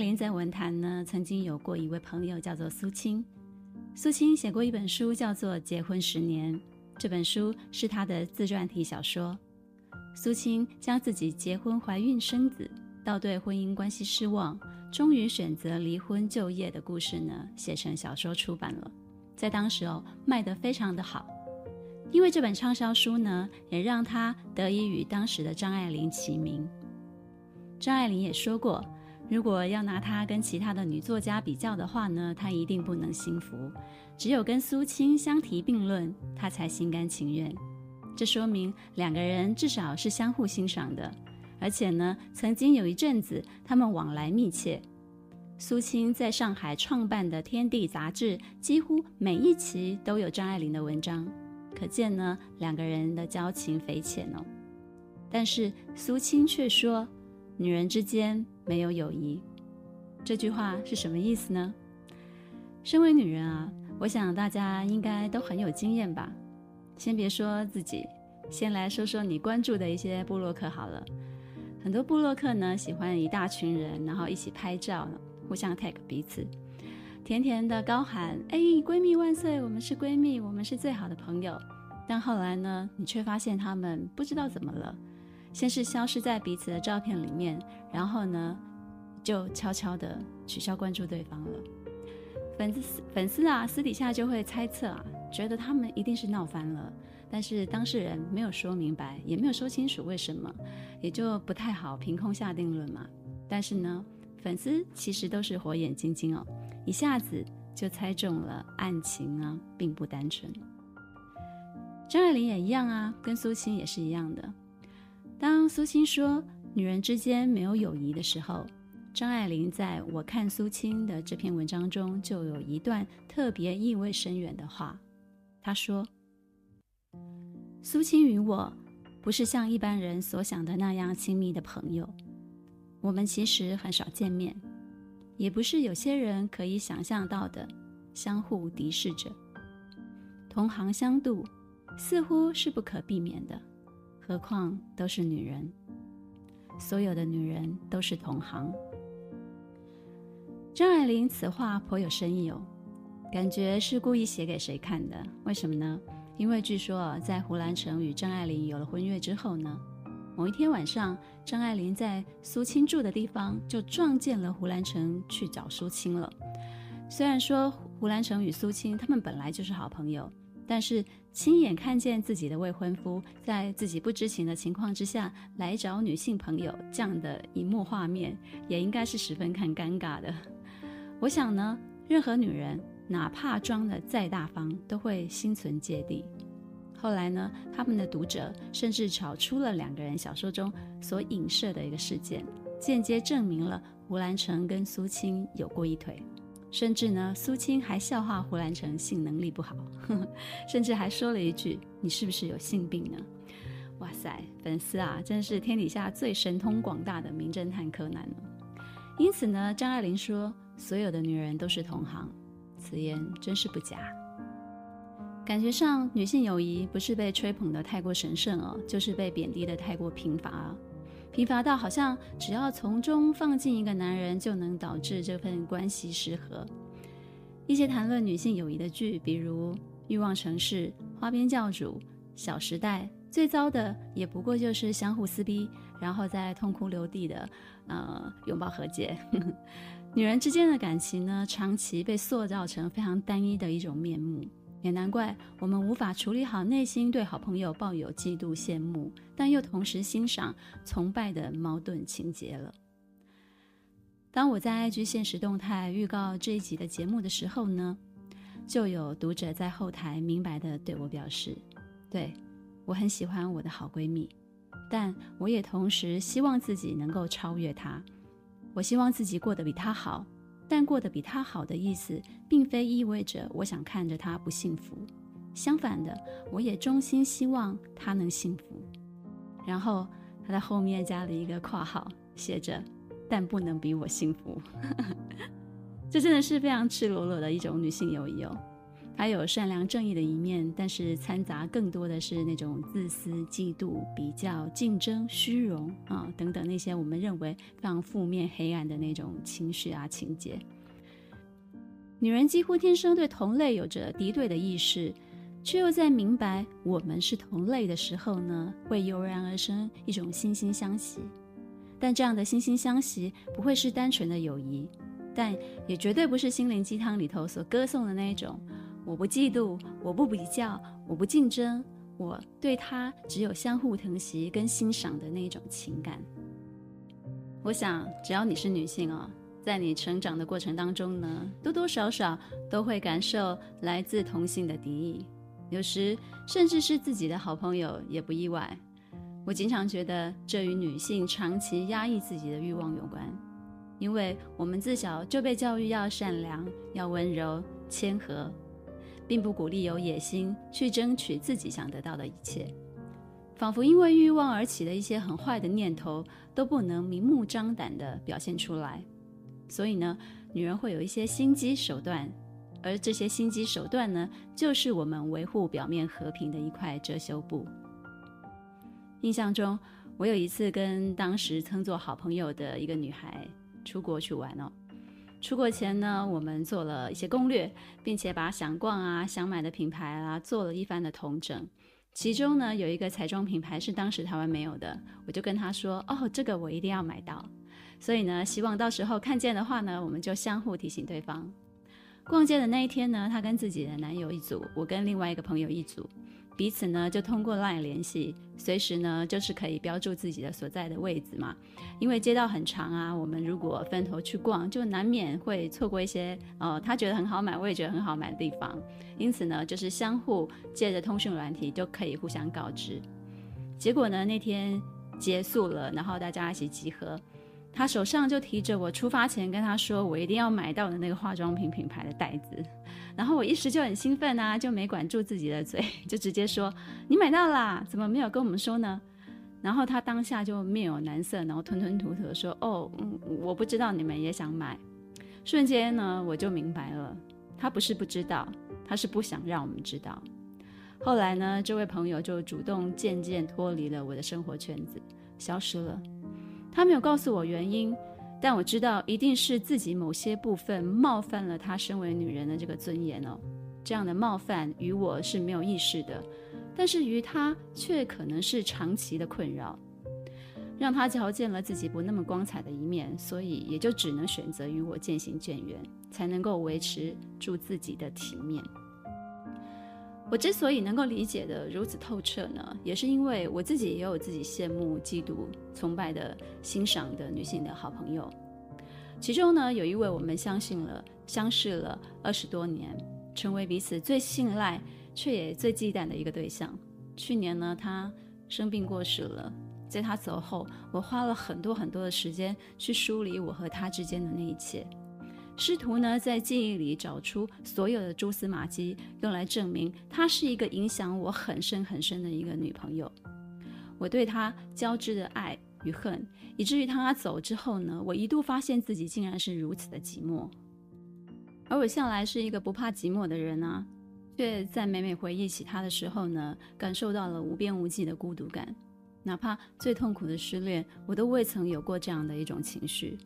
张爱玲在文坛呢，曾经有过一位朋友叫做苏青。苏青写过一本书，叫做《结婚十年》。这本书是她的自传体小说。苏青将自己结婚、怀孕、生子，到对婚姻关系失望，终于选择离婚就业的故事呢，写成小说出版了。在当时哦，卖得非常的好。因为这本畅销书呢，也让她得以与当时的张爱玲齐名。张爱玲也说过。如果要拿她跟其他的女作家比较的话呢，她一定不能幸福。只有跟苏青相提并论，她才心甘情愿。这说明两个人至少是相互欣赏的，而且呢，曾经有一阵子他们往来密切。苏青在上海创办的《天地》杂志，几乎每一期都有张爱玲的文章，可见呢，两个人的交情匪浅哦。但是苏青却说。女人之间没有友谊，这句话是什么意思呢？身为女人啊，我想大家应该都很有经验吧。先别说自己，先来说说你关注的一些部落客好了。很多部落客呢，喜欢一大群人，然后一起拍照，互相 tag 彼此，甜甜的高喊：“哎，闺蜜万岁！我们是闺蜜，我们是最好的朋友。”但后来呢，你却发现他们不知道怎么了。先是消失在彼此的照片里面，然后呢，就悄悄的取消关注对方了。粉丝粉丝啊，私底下就会猜测啊，觉得他们一定是闹翻了，但是当事人没有说明白，也没有说清楚为什么，也就不太好凭空下定论嘛。但是呢，粉丝其实都是火眼金睛哦，一下子就猜中了案情啊，并不单纯。张爱玲也一样啊，跟苏青也是一样的。当苏青说“女人之间没有友谊”的时候，张爱玲在我看苏青的这篇文章中就有一段特别意味深远的话。她说：“苏青与我不是像一般人所想的那样亲密的朋友，我们其实很少见面，也不是有些人可以想象到的相互敌视着。同行相妒似乎是不可避免的。”何况都是女人，所有的女人都是同行。张爱玲此话颇有深意哦，感觉是故意写给谁看的？为什么呢？因为据说在胡兰成与张爱玲有了婚约之后呢，某一天晚上，张爱玲在苏青住的地方就撞见了胡兰成去找苏青了。虽然说胡兰成与苏青他们本来就是好朋友。但是亲眼看见自己的未婚夫在自己不知情的情况之下来找女性朋友这样的一幕画面，也应该是十分看尴尬的。我想呢，任何女人哪怕装得再大方，都会心存芥蒂。后来呢，他们的读者甚至炒出了两个人小说中所影射的一个事件，间接证明了胡兰成跟苏青有过一腿。甚至呢，苏青还笑话胡兰成性能力不好，呵呵，甚至还说了一句：“你是不是有性病呢？”哇塞，粉丝啊，真是天底下最神通广大的名侦探柯南了。因此呢，张爱玲说：“所有的女人都是同行。”此言真是不假。感觉上，女性友谊不是被吹捧得太过神圣哦，就是被贬低得太过贫乏。贫乏到好像只要从中放进一个男人，就能导致这份关系失和。一些谈论女性友谊的剧，比如《欲望城市》《花边教主》《小时代》，最糟的也不过就是相互撕逼，然后再痛哭流涕的，呃，拥抱和解。女人之间的感情呢，长期被塑造成非常单一的一种面目。也难怪我们无法处理好内心对好朋友抱有嫉妒、羡慕，但又同时欣赏、崇拜的矛盾情节了。当我在 IG 现实动态预告这一集的节目的时候呢，就有读者在后台明白的对我表示：“对，我很喜欢我的好闺蜜，但我也同时希望自己能够超越她。我希望自己过得比她好，但过得比他好的意思，并非意味着我想看着他不幸福。相反的，我也衷心希望他能幸福。然后他在后面加了一个括号，写着“但不能比我幸福”。这真的是非常赤裸裸的一种女性友谊哦。还有善良正义的一面，但是掺杂更多的是那种自私、嫉妒、比较、竞争、虚荣啊等等那些我们认为非常负面、黑暗的那种情绪啊情节。女人几乎天生对同类有着敌对的意识。却又在明白我们是同类的时候呢，会油然而生一种惺惺相惜。但这样的惺惺相惜不会是单纯的友谊，但也绝对不是心灵鸡汤里头所歌颂的那一种。我不嫉妒，我不比较，我不竞争，我对他只有相互疼惜跟欣赏的那种情感。我想，只要你是女性哦，在你成长的过程当中呢，多多少少都会感受来自同性的敌意。有时甚至是自己的好朋友也不意外。我经常觉得这与女性长期压抑自己的欲望有关，因为我们自小就被教育要善良、要温柔、谦和，并不鼓励有野心去争取自己想得到的一切。仿佛因为欲望而起的一些很坏的念头都不能明目张胆地表现出来，所以呢，女人会有一些心机手段。而这些心机手段呢，就是我们维护表面和平的一块遮羞布。印象中，我有一次跟当时称作好朋友的一个女孩出国去玩哦。出国前呢，我们做了一些攻略，并且把想逛啊、想买的品牌啊做了一番的统整。其中呢，有一个彩妆品牌是当时台湾没有的，我就跟她说：“哦，这个我一定要买到。”所以呢，希望到时候看见的话呢，我们就相互提醒对方。逛街的那一天呢，她跟自己的男友一组，我跟另外一个朋友一组，彼此呢就通过 LINE 联系，随时呢就是可以标注自己的所在的位置嘛。因为街道很长啊，我们如果分头去逛，就难免会错过一些呃他觉得很好买，我也觉得很好买的地方。因此呢，就是相互借着通讯软体就可以互相告知。结果呢，那天结束了，然后大家一起集合。他手上就提着我出发前跟他说我一定要买到的那个化妆品品牌的袋子，然后我一时就很兴奋啊，就没管住自己的嘴，就直接说：“你买到啦？怎么没有跟我们说呢？”然后他当下就面有难色，然后吞吞吐吐的说：“哦，嗯，我不知道你们也想买。”瞬间呢，我就明白了，他不是不知道，他是不想让我们知道。后来呢，这位朋友就主动渐渐脱离了我的生活圈子，消失了。他没有告诉我原因，但我知道一定是自己某些部分冒犯了他身为女人的这个尊严哦。这样的冒犯于我是没有意识的，但是于他却可能是长期的困扰，让他瞧见了自己不那么光彩的一面，所以也就只能选择与我渐行渐远，才能够维持住自己的体面。我之所以能够理解得如此透彻呢，也是因为我自己也有自己羡慕、嫉妒、崇拜的、欣赏的女性的好朋友。其中呢，有一位我们相信了、相识了二十多年，成为彼此最信赖却也最忌惮的一个对象。去年呢，她生病过世了，在她走后，我花了很多很多的时间去梳理我和她之间的那一切。试图呢，在记忆里找出所有的蛛丝马迹，用来证明她是一个影响我很深很深的一个女朋友。我对她交织的爱与恨，以至于她走之后呢，我一度发现自己竟然是如此的寂寞。而我向来是一个不怕寂寞的人啊，却在每每回忆起她的时候呢，感受到了无边无际的孤独感。哪怕最痛苦的失恋，我都未曾有过这样的一种情绪。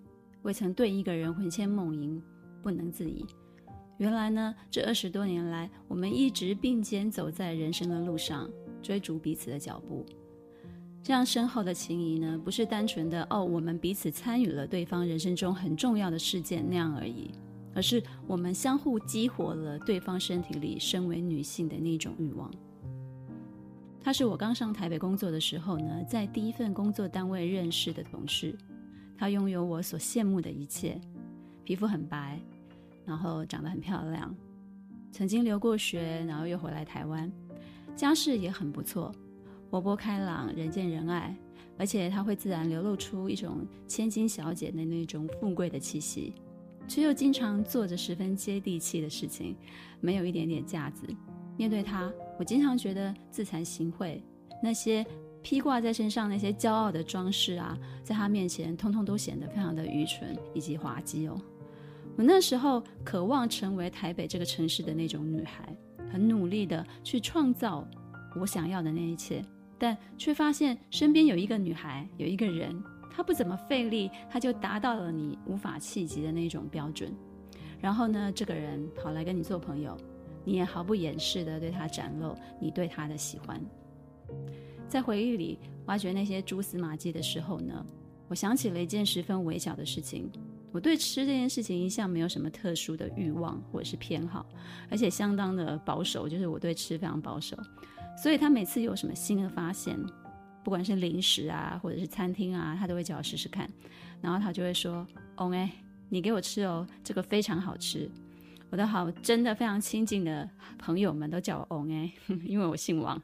未曾对一个人魂牵梦萦，不能自已。原来呢，这二十多年来，我们一直并肩走在人生的路上，追逐彼此的脚步。这样深厚的情谊呢，不是单纯的哦，我们彼此参与了对方人生中很重要的事件那样而已，而是我们相互激活了对方身体里身为女性的那种欲望。他是我刚上台北工作的时候呢，在第一份工作单位认识的同事。她拥有我所羡慕的一切，皮肤很白，然后长得很漂亮，曾经留过学，然后又回来台湾，家世也很不错，活泼开朗，人见人爱，而且她会自然流露出一种千金小姐的那种富贵的气息，却又经常做着十分接地气的事情，没有一点点架子。面对她，我经常觉得自惭形秽，那些披挂在身上那些骄傲的装饰啊，在他面前通通都显得非常的愚蠢以及滑稽哦。我那时候渴望成为台北这个城市的那种女孩，很努力的去创造我想要的那一切，但却发现身边有一个女孩，有一个人，她不怎么费力，她就达到了你无法企及的那种标准。然后呢，这个人跑来跟你做朋友，你也毫不掩饰的对她展露你对她的喜欢。在回忆里挖掘那些蛛丝马迹的时候呢，我想起了一件十分微小的事情。我对吃这件事情一向没有什么特殊的欲望或者是偏好，而且相当的保守，就是我对吃非常保守。所以他每次有什么新的发现，不管是零食啊，或者是餐厅啊，他都会叫我试试看。然后他就会说：“哦哎，你给我吃哦，这个非常好吃。”我的好真的非常亲近的朋友们都叫我哦哎，因为我姓王。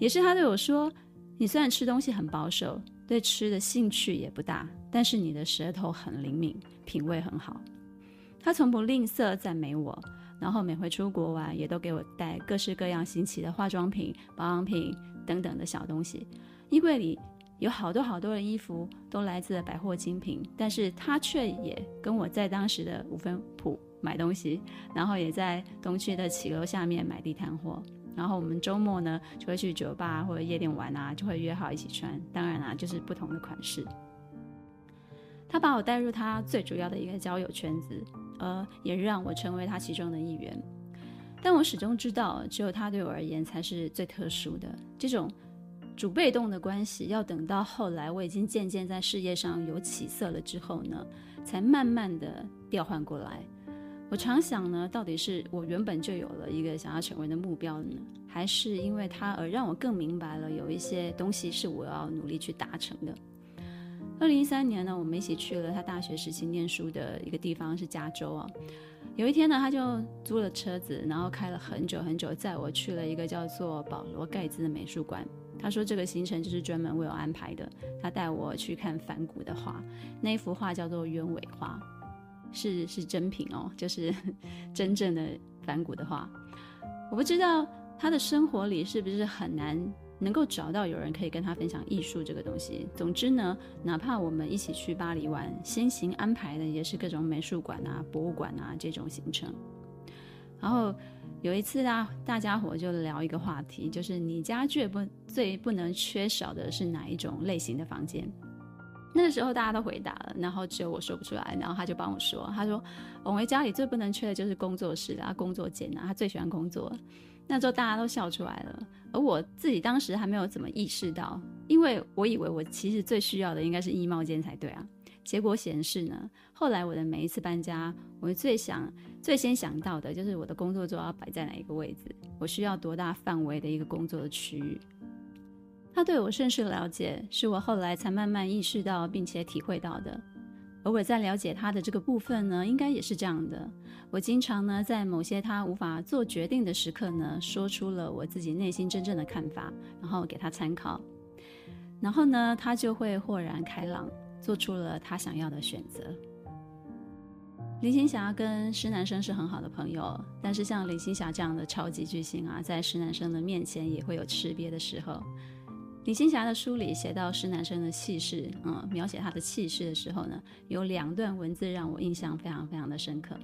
也是他对我说：“你虽然吃东西很保守。”对吃的兴趣也不大，但是你的舌头很灵敏，品味很好。他从不吝啬赞美我，然后每回出国玩也都给我带各式各样新奇的化妆品、保养品等等的小东西。衣柜里有好多好多的衣服，都来自百货精品，但是他却也跟我在当时的五分埔买东西，然后也在东区的骑楼下面买地摊货。然后我们周末呢，就会去酒吧或者夜店玩啊，就会约好一起穿。当然啊，就是不同的款式。他把我带入他最主要的一个交友圈子，呃，也让我成为他其中的一员。但我始终知道，只有他对我而言才是最特殊的。这种主被动的关系，要等到后来我已经渐渐在事业上有起色了之后呢，才慢慢的调换过来。我常想呢，到底是我原本就有了一个想要成为的目标呢，还是因为他而让我更明白了有一些东西是我要努力去达成的？二零一三年呢，我们一起去了他大学时期念书的一个地方，是加州啊。有一天呢，他就租了车子，然后开了很久很久，载我去了一个叫做保罗盖兹的美术馆。他说这个行程就是专门为我安排的。他带我去看梵谷的画，那一幅画叫做《鸢尾花》。是是真品哦，就是 真正的梵谷的画。我不知道他的生活里是不是很难能够找到有人可以跟他分享艺术这个东西。总之呢，哪怕我们一起去巴黎玩，先行安排的也是各种美术馆啊、博物馆啊这种行程。然后有一次啊，大家伙就聊一个话题，就是你家最不最不能缺少的是哪一种类型的房间？那个时候大家都回答了，然后只有我说不出来，然后他就帮我说，他说我们家里最不能缺的就是工作室啊，工作间啊，他最喜欢工作。那时候大家都笑出来了，而我自己当时还没有怎么意识到，因为我以为我其实最需要的应该是衣帽间才对啊。结果显示呢，后来我的每一次搬家，我最想最先想到的就是我的工作桌要摆在哪一个位置，我需要多大范围的一个工作的区域。他对我甚是了解，是我后来才慢慢意识到并且体会到的。而我在了解他的这个部分呢，应该也是这样的。我经常呢，在某些他无法做决定的时刻呢，说出了我自己内心真正的看法，然后给他参考。然后呢，他就会豁然开朗，做出了他想要的选择。林青霞跟施南生是很好的朋友，但是像林青霞这样的超级巨星啊，在施南生的面前也会有吃瘪的时候。李青霞的书里写到施南生的气势，嗯，描写他的气势的时候呢，有两段文字让我印象非常非常的深刻。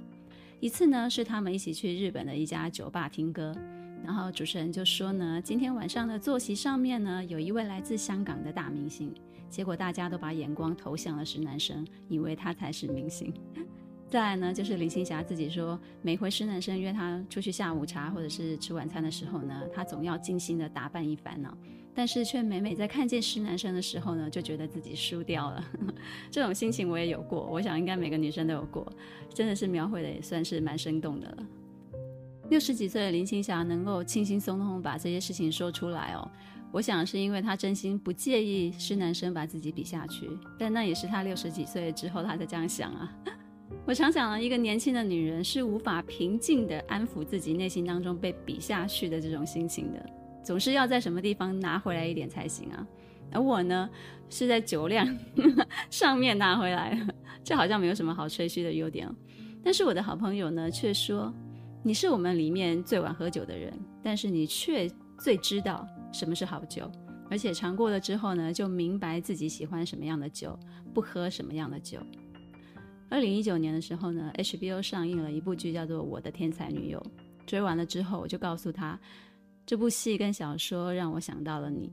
一次呢是他们一起去日本的一家酒吧听歌，然后主持人就说呢，今天晚上的坐席上面呢有一位来自香港的大明星，结果大家都把眼光投向了施南生，以为他才是明星。再来呢，就是林青霞自己说，每回施南生约她出去下午茶或者是吃晚餐的时候呢，她总要精心的打扮一番呢，但是却每每在看见施男生的时候呢，就觉得自己输掉了。这种心情我也有过，我想应该每个女生都有过，真的是描绘的也算是蛮生动的了。六十几岁的林青霞能够轻轻松松把这些事情说出来哦，我想是因为她真心不介意施男生把自己比下去，但那也是她六十几岁之后她才这样想啊。我常想，一个年轻的女人是无法平静地安抚自己内心当中被比下去的这种心情的，总是要在什么地方拿回来一点才行啊。而我呢，是在酒量 上面拿回来，这好像没有什么好吹嘘的优点。但是我的好朋友呢，却说你是我们里面最晚喝酒的人，但是你却最知道什么是好酒，而且尝过了之后呢，就明白自己喜欢什么样的酒，不喝什么样的酒。二零一九年的时候呢，HBO 上映了一部剧，叫做《我的天才女友》。追完了之后，我就告诉他，这部戏跟小说让我想到了你。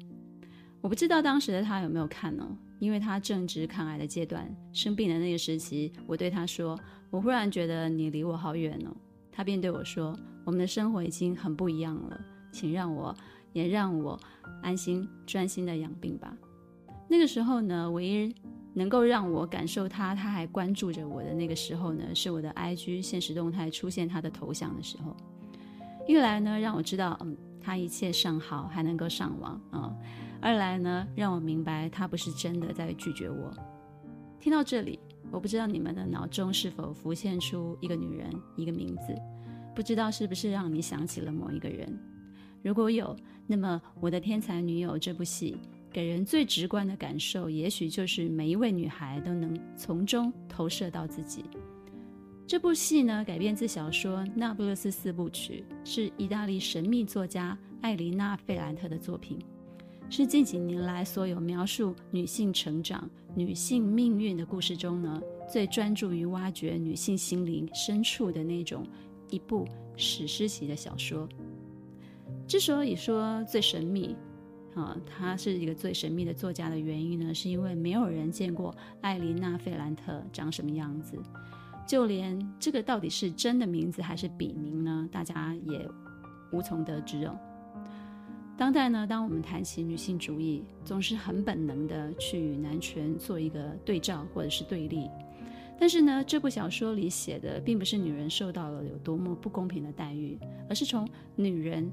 我不知道当时的他有没有看呢？因为他正值抗癌的阶段，生病的那个时期，我对他说：“我忽然觉得你离我好远哦。”他便对我说：“我们的生活已经很不一样了，请让我也让我安心专心的养病吧。”那个时候呢，唯一能够让我感受他他还关注着我的那个时候呢，是我的 IG 现实动态出现他的头像的时候。一来呢，让我知道，嗯，他一切尚好，还能够上网啊；二来呢，让我明白他不是真的在拒绝我。听到这里，我不知道你们的脑中是否浮现出一个女人、一个名字，不知道是不是让你想起了某一个人。如果有，那么《我的天才女友》这部戏给人最直观的感受，也许就是每一位女孩都能从中投射到自己。这部戏呢，改编自小说《那不勒斯四部曲》，是意大利神秘作家艾琳娜·费兰特的作品，是近几年来所有描述女性成长、女性命运的故事中呢，最专注于挖掘女性心灵深处的那种一部史诗级的小说。之所以说最神秘，啊，她是一个最神秘的作家的原因呢，是因为没有人见过艾琳娜·费兰特长什么样子。就连这个到底是真的名字还是笔名呢？大家也无从得知哦。当代呢，当我们谈起女性主义，总是很本能的去与男权做一个对照或者是对立。但是呢，这部小说里写的并不是女人受到了有多么不公平的待遇，而是从女人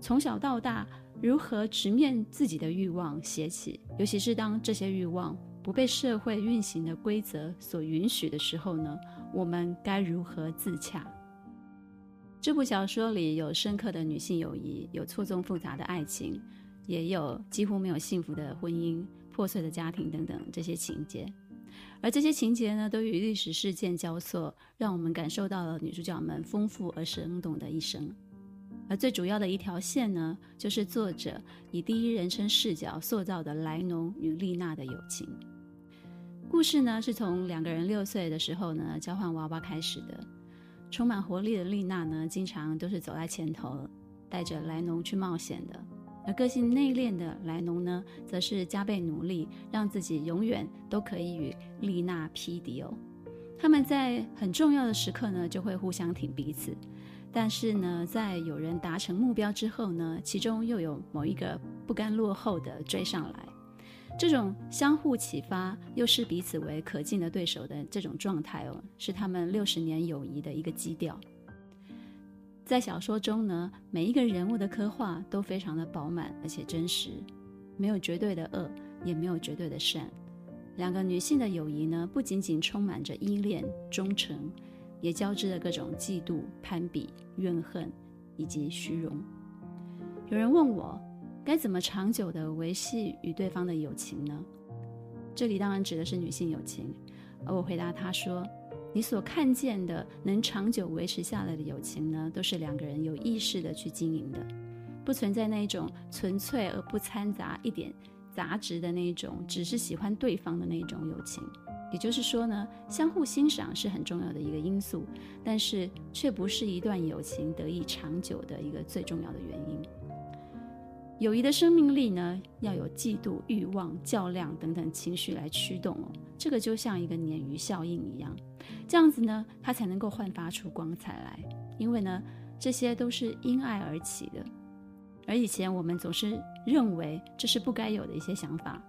从小到大如何直面自己的欲望写起，尤其是当这些欲望不被社会运行的规则所允许的时候呢，我们该如何自洽？这部小说里有深刻的女性友谊，有错综复杂的爱情，也有几乎没有幸福的婚姻、破碎的家庭等等这些情节。而这些情节呢，都与历史事件交错，让我们感受到了女主角们丰富而生动的一生。而最主要的一条线呢，就是作者以第一人称视角塑造的莱农与丽娜的友情。故事呢，是从两个人六岁的时候呢，交换娃娃开始的。充满活力的丽娜呢，经常都是走在前头，带着莱农去冒险的；而个性内敛的莱农呢，则是加倍努力，让自己永远都可以与丽娜匹敌哦。他们在很重要的时刻呢，就会互相挺彼此；但是呢，在有人达成目标之后呢，其中又有某一个不甘落后的追上来。这种相互启发，又视彼此为可敬的对手的这种状态哦，是他们六十年友谊的一个基调。在小说中呢，每一个人物的刻画都非常的饱满而且真实，没有绝对的恶，也没有绝对的善。两个女性的友谊呢，不仅仅充满着依恋、忠诚，也交织着各种嫉妒、攀比、怨恨以及虚荣。有人问我，该怎么长久地维系与对方的友情呢？这里当然指的是女性友情，而我回答他说：“你所看见的能长久维持下来的友情呢，都是两个人有意识地去经营的，不存在那一种纯粹而不掺杂一点杂质的那一种，只是喜欢对方的那一种友情。也就是说呢，相互欣赏是很重要的一个因素，但是却不是一段友情得以长久的一个最重要的原因。”友谊的生命力呢，要有嫉妒、欲望、较量等等情绪来驱动哦。这个就像一个鲶鱼效应一样，这样子呢，它才能够焕发出光彩来。因为呢，这些都是因爱而起的。而以前我们总是认为这是不该有的一些想法，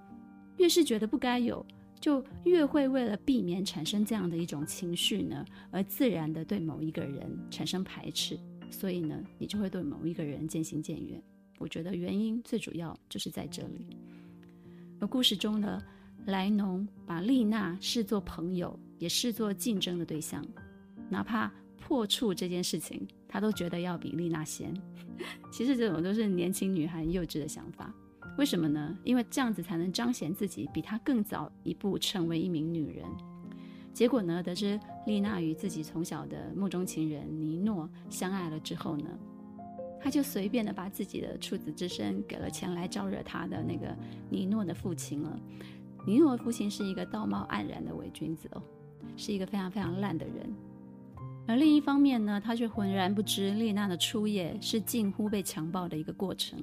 越是觉得不该有，就越会为了避免产生这样的一种情绪呢，而自然的对某一个人产生排斥，所以呢，你就会对某一个人渐行渐远。我觉得原因最主要就是在这里。而故事中的莱农把丽娜视作朋友，也视作竞争的对象，哪怕破处这件事情，他都觉得要比丽娜先。其实这种都是年轻女孩幼稚的想法。为什么呢？因为这样子才能彰显自己比她更早一步成为一名女人。结果呢，得知丽娜与自己从小的梦中情人尼诺相爱了之后呢，他就随便的把自己的处子之身给了前来招惹他的那个尼诺的父亲了。尼诺的父亲是一个道貌岸然的伪君子哦，是一个非常非常烂的人。而另一方面呢，他却浑然不知丽娜的初夜是近乎被强暴的一个过程。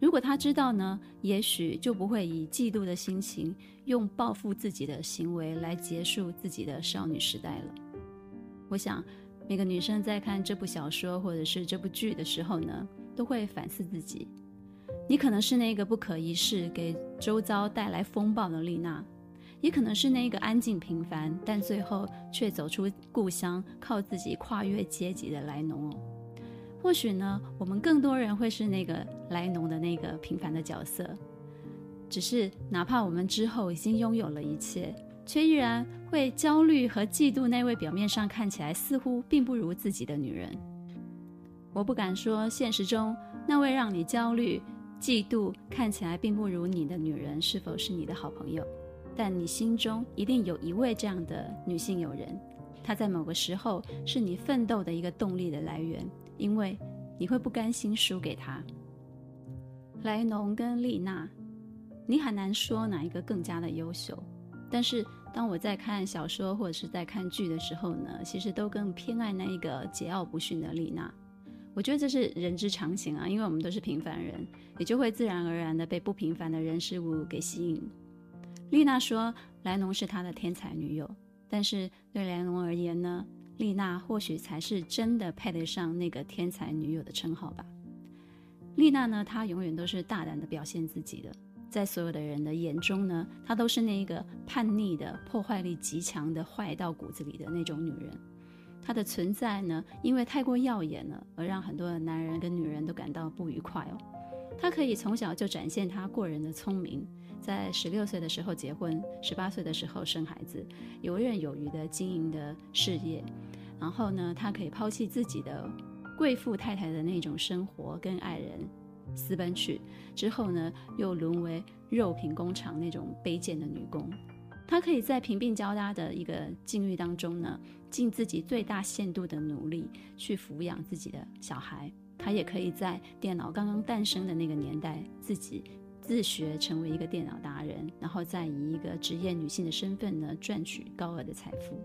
如果他知道呢，也许就不会以嫉妒的心情，用报复自己的行为来结束自己的少女时代了。我想，每个女生在看这部小说或者是这部剧的时候呢，都会反思自己。你可能是那个不可一世、给周遭带来风暴的丽娜，也可能是那个安静平凡，但最后却走出故乡，靠自己跨越阶级的莱农哦。或许呢，我们更多人会是那个莱农的那个平凡的角色，只是哪怕我们之后已经拥有了一切，却依然会焦虑和嫉妒那位表面上看起来似乎并不如自己的女人。我不敢说现实中那位让你焦虑、嫉妒、看起来并不如你的女人是否是你的好朋友，但你心中一定有一位这样的女性友人，她在某个时候是你奋斗的一个动力的来源。因为你会不甘心输给她。莱农跟丽娜，你很难说哪一个更加的优秀。但是当我在看小说或者是在看剧的时候呢，其实都更偏爱那一个桀骜不驯的丽娜。我觉得这是人之常情啊，因为我们都是平凡人，也就会自然而然的被不平凡的人事物给吸引。丽娜说，莱农是她的天才女友，但是对莱农而言呢？丽娜或许才是真的配得上那个天才女友的称号吧。丽娜呢，她永远都是大胆的表现自己的，在所有的人的眼中呢，她都是那一个叛逆的、破坏力极强的、坏到骨子里的那种女人。她的存在呢，因为太过耀眼了，而让很多的男人跟女人都感到不愉快哦。她可以从小就展现她过人的聪明。在十六岁的时候结婚，十八岁的时候生孩子，游刃有余的经营的事业。然后呢，她可以抛弃自己的贵妇太太的那种生活，跟爱人私奔去。之后呢，又沦为肉品工厂那种卑贱的女工。她可以在贫病交加的一个境遇当中呢，尽自己最大限度的努力去抚养自己的小孩。她也可以在电脑刚刚诞生的那个年代，自己。自学成为一个电脑达人，然后再以一个职业女性的身份呢，赚取高额的财富。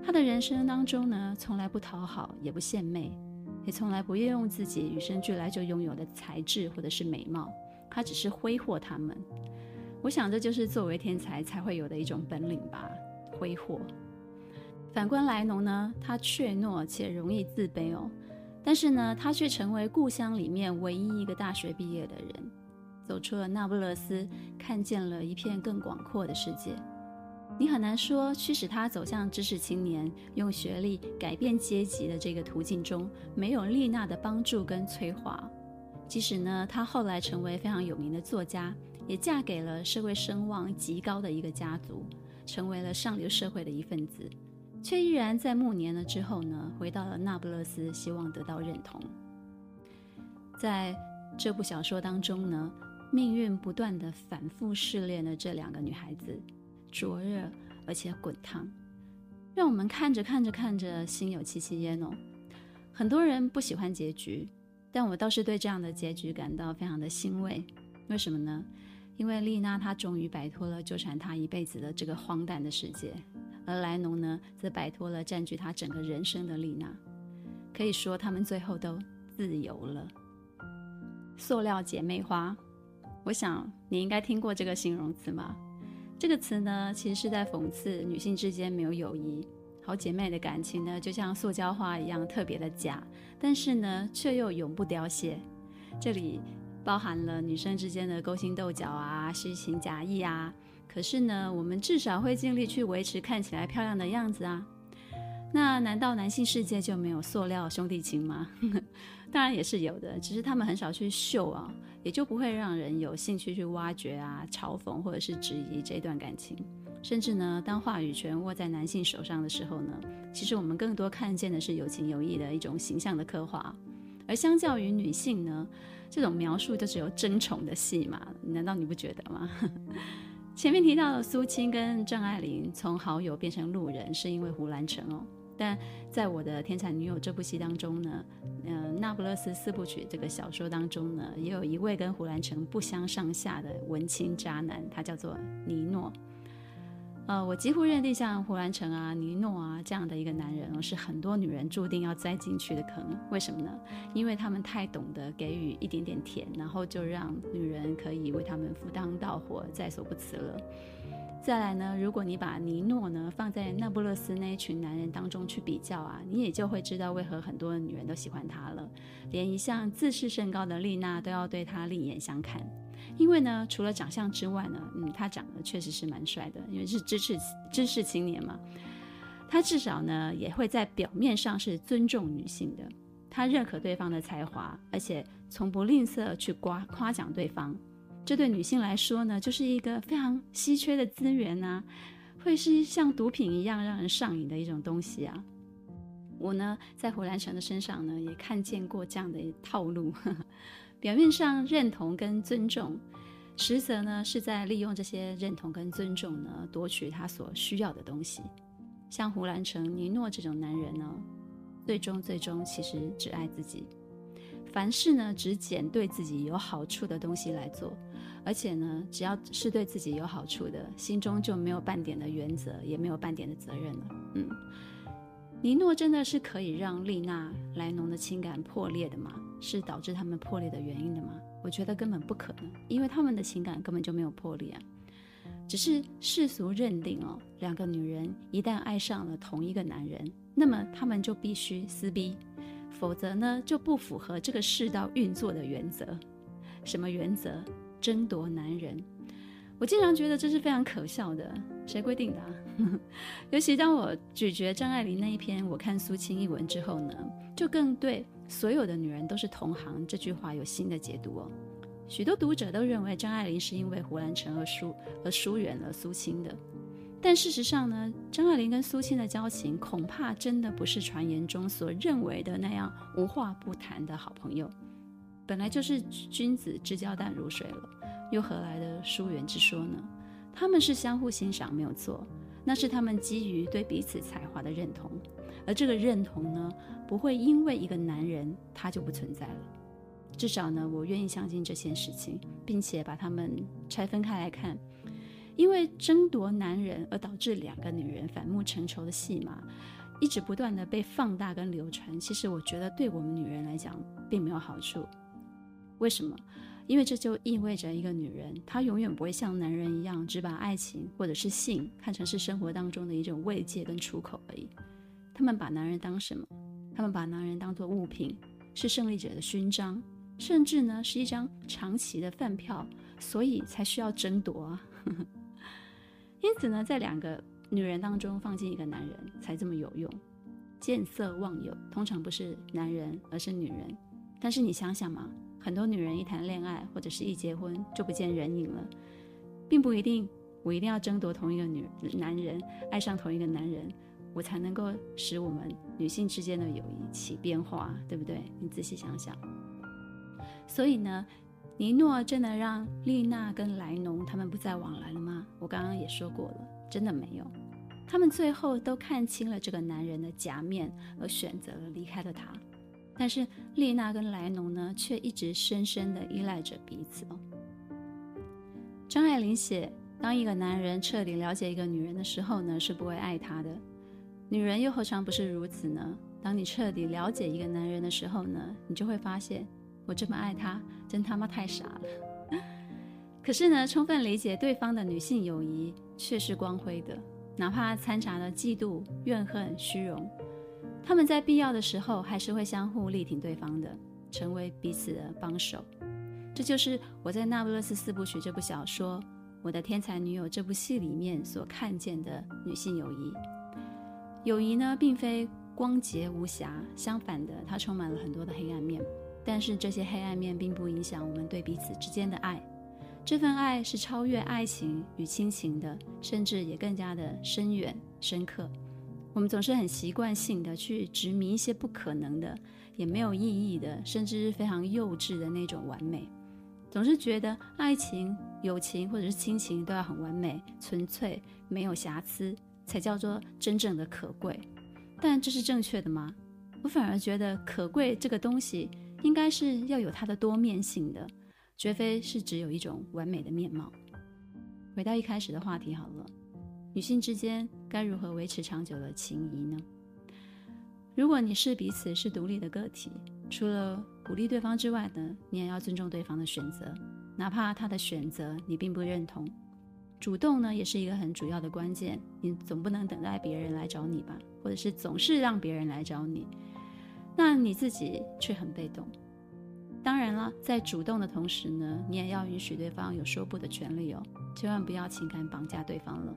她的人生当中呢，从来不讨好，也不献媚，也从来不运用自己与生俱来就拥有的才智或者是美貌，他只是挥霍他们。我想这就是作为天才才会有的一种本领吧，挥霍。反观莱农呢，他怯懦且容易自卑哦，但是呢，他却成为故乡里面唯一一个大学毕业的人。走出了那不勒斯，看见了一片更广阔的世界。你很难说驱使他走向知识青年、用学历改变阶级的这个途径中，没有丽娜的帮助跟催化。即使呢，她后来成为非常有名的作家，也嫁给了社会声望极高的一个家族，成为了上流社会的一份子，却依然在暮年了之后呢，回到了那不勒斯，希望得到认同。在这部小说当中呢。命运不断地反复试炼了这两个女孩子，灼热而且滚烫，让我们看着看着看着心有戚戚焉哦。很多人不喜欢结局，但我倒是对这样的结局感到非常的欣慰。为什么呢？因为丽娜她终于摆脱了纠缠她一辈子的这个荒诞的世界，而莱农呢，则摆脱了占据他整个人生的丽娜。可以说，他们最后都自由了。塑料姐妹花。我想你应该听过这个形容词吗？这个词呢，其实是在讽刺女性之间没有友谊，好姐妹的感情呢，就像塑胶花一样特别的假，但是呢，却又永不凋谢。这里包含了女生之间的勾心斗角啊，虚情假意啊。可是呢，我们至少会尽力去维持看起来漂亮的样子啊。那难道男性世界就没有塑料兄弟情吗？当然也是有的，只是他们很少去秀啊。也就不会让人有兴趣去挖掘啊、嘲讽或者是质疑这段感情。甚至呢，当话语权握在男性手上的时候呢，其实我们更多看见的是有情有义的一种形象的刻画，而相较于女性呢，这种描述就只有争宠的戏码，难道你不觉得吗？前面提到的苏青跟张爱玲从好友变成路人，是因为胡兰成哦。但在我的《天才女友》这部戏当中呢，嗯、呃，《那不勒斯四部曲》这个小说当中呢，也有一位跟胡兰成不相上下的文青渣男，他叫做尼诺。呃，我几乎认定像胡兰成啊、尼诺啊这样的一个男人哦，是很多女人注定要栽进去的坑。为什么呢？因为他们太懂得给予一点点甜，然后就让女人可以为他们赴汤蹈火，在所不辞了。再来呢，如果你把尼诺呢放在那不勒斯那一群男人当中去比较啊，你也就会知道为何很多女人都喜欢他了，连一向自视甚高的丽娜都要对他另眼相看。因为呢，除了长相之外呢，嗯，他长得确实是蛮帅的，因为是知识知识青年嘛。他至少呢也会在表面上是尊重女性的，他认可对方的才华，而且从不吝啬去夸夸奖对方。这对女性来说呢，就是一个非常稀缺的资源啊，会是像毒品一样让人上瘾的一种东西啊。我呢，在胡兰成的身上呢，也看见过这样的套路，呵呵，表面上认同跟尊重，实则呢是在利用这些认同跟尊重呢，夺取他所需要的东西。像胡兰成、尼诺这种男人呢，最终最终其实只爱自己，凡事呢只捡对自己有好处的东西来做。而且呢，只要是对自己有好处的，心中就没有半点的原则，也没有半点的责任了。嗯，尼诺真的是可以让丽娜、莱农的情感破裂的吗？是导致他们破裂的原因的吗？我觉得根本不可能，因为他们的情感根本就没有破裂啊，只是世俗认定哦，两个女人一旦爱上了同一个男人，那么他们就必须撕逼，否则呢就不符合这个世道运作的原则。什么原则？争夺男人，我经常觉得这是非常可笑的。谁规定的啊？尤其当我咀嚼张爱玲那一篇《我看苏青一文》之后呢，就更对“所有的女人都是同行”这句话有新的解读哦。许多读者都认为张爱玲是因为胡兰成而疏而疏远了苏青的，但事实上呢，张爱玲跟苏青的交情恐怕真的不是传言中所认为的那样无话不谈的好朋友。本来就是君子之交淡如水了，又何来的疏远之说呢？他们是相互欣赏，没有错，那是他们基于对彼此才华的认同，而这个认同呢，不会因为一个男人他就不存在了。至少呢，我愿意相信这件事情，并且把他们拆分开来看，因为争夺男人而导致两个女人反目成仇的戏码，一直不断的被放大跟流传，其实我觉得对我们女人来讲并没有好处。为什么？因为这就意味着一个女人，她永远不会像男人一样，只把爱情或者是性看成是生活当中的一种慰藉跟出口而已。他们把男人当什么？他们把男人当作物品，是胜利者的勋章，甚至呢是一张长期的饭票，所以才需要争夺啊。因此呢，在两个女人当中放进一个男人才这么有用。见色忘友通常不是男人，而是女人。但是你想想嘛。很多女人一谈恋爱或者是一结婚就不见人影了，并不一定我一定要争夺同一个女男人，爱上同一个男人，我才能够使我们女性之间的友谊起变化，对不对？你仔细想想。所以呢，尼诺真的让丽娜跟莱农他们不再往来了吗？我刚刚也说过了，真的没有。他们最后都看清了这个男人的假面，而选择了离开了他。但是丽娜跟莱农呢，却一直深深地依赖着彼此哦。张爱玲写，当一个男人彻底了解一个女人的时候呢，是不会爱她的。女人又何尝不是如此呢？当你彻底了解一个男人的时候呢，你就会发现，我这么爱他，真他妈太傻了。可是呢，充分理解对方的女性友谊却是光辉的，哪怕掺杂了嫉妒、怨恨、虚荣。他们在必要的时候还是会相互力挺对方的，成为彼此的帮手。这就是我在《那不勒斯四部曲》这部小说《我的天才女友》这部戏里面所看见的女性友谊。友谊呢，并非光洁无瑕，相反的，它充满了很多的黑暗面。但是这些黑暗面并不影响我们对彼此之间的爱。这份爱是超越爱情与亲情的，甚至也更加的深远深刻。我们总是很习惯性的去执迷一些不可能的，也没有意义的，甚至是非常幼稚的那种完美。总是觉得爱情、友情或者是亲情都要很完美、纯粹、没有瑕疵，才叫做真正的可贵。但这是正确的吗？我反而觉得可贵这个东西应该是要有它的多面性的，绝非是只有一种完美的面貌。回到一开始的话题好了，女性之间该如何维持长久的情谊呢？如果你是彼此是独立的个体，除了鼓励对方之外呢，你也要尊重对方的选择，哪怕他的选择你并不认同。主动呢，也是一个很主要的关键。你总不能等待别人来找你吧，或者是总是让别人来找你，那你自己却很被动。当然了，在主动的同时呢，你也要允许对方有说不的权利哦，千万不要情感绑架对方了。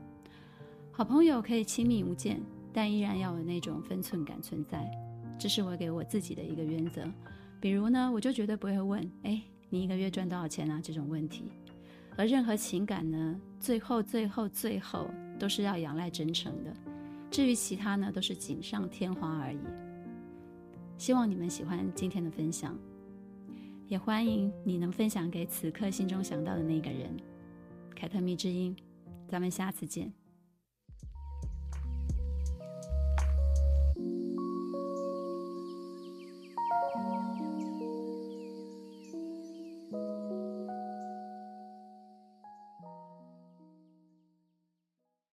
好朋友可以亲密无间，但依然要有那种分寸感存在。这是我给我自己的一个原则。比如呢，我就绝对不会问，哎，你一个月赚多少钱啊？这种问题。而任何情感呢，最后、最后、最后都是要仰赖真诚的。至于其他呢，都是锦上添花而已。希望你们喜欢今天的分享，也欢迎你能分享给此刻心中想到的那个人。凯特蜜之音，咱们下次见。